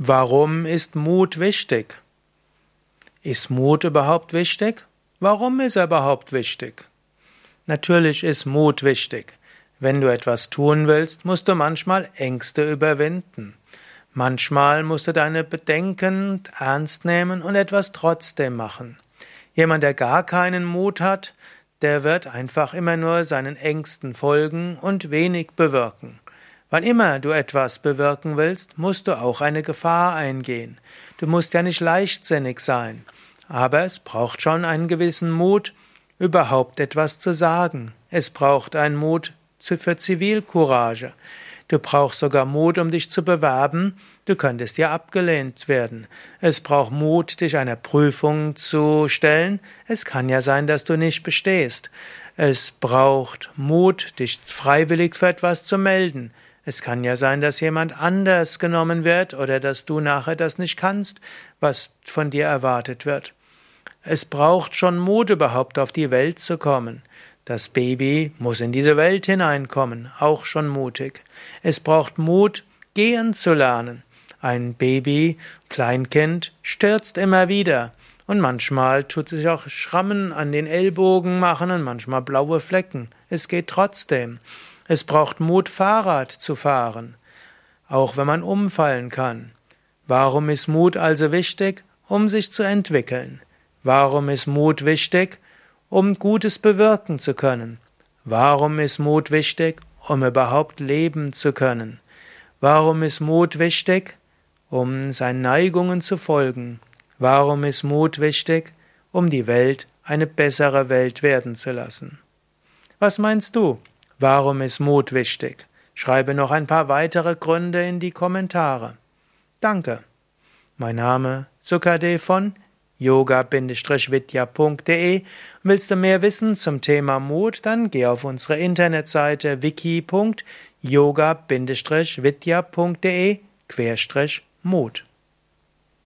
Warum ist Mut wichtig? Ist Mut überhaupt wichtig? Warum ist er überhaupt wichtig? Natürlich ist Mut wichtig. Wenn du etwas tun willst, musst du manchmal Ängste überwinden. Manchmal musst du deine Bedenken ernst nehmen und etwas trotzdem machen. Jemand, der gar keinen Mut hat, der wird einfach immer nur seinen Ängsten folgen und wenig bewirken. Wann immer du etwas bewirken willst, musst du auch eine Gefahr eingehen. Du musst ja nicht leichtsinnig sein, aber es braucht schon einen gewissen Mut, überhaupt etwas zu sagen. Es braucht einen Mut für Zivilcourage. Du brauchst sogar Mut, um dich zu bewerben. Du könntest ja abgelehnt werden. Es braucht Mut, dich einer Prüfung zu stellen. Es kann ja sein, dass du nicht bestehst. Es braucht Mut, dich freiwillig für etwas zu melden. Es kann ja sein, dass jemand anders genommen wird oder dass du nachher das nicht kannst, was von dir erwartet wird. Es braucht schon Mut überhaupt auf die Welt zu kommen. Das Baby muss in diese Welt hineinkommen, auch schon mutig. Es braucht Mut, gehen zu lernen. Ein Baby, Kleinkind, stürzt immer wieder. Und manchmal tut sich auch Schrammen an den Ellbogen machen und manchmal blaue Flecken. Es geht trotzdem. Es braucht Mut, Fahrrad zu fahren, auch wenn man umfallen kann. Warum ist Mut also wichtig? Um sich zu entwickeln. Warum ist Mut wichtig? Um Gutes bewirken zu können. Warum ist Mut wichtig? Um überhaupt leben zu können. Warum ist Mut wichtig? Um seinen Neigungen zu folgen. Warum ist Mut wichtig? Um die Welt eine bessere Welt werden zu lassen. Was meinst du? Warum ist Mut wichtig? Schreibe noch ein paar weitere Gründe in die Kommentare. Danke. Mein Name Sukade von yoga-vidya.de. Willst du mehr wissen zum Thema Mut, dann geh auf unsere Internetseite wiki.yoga-vidya.de Mut.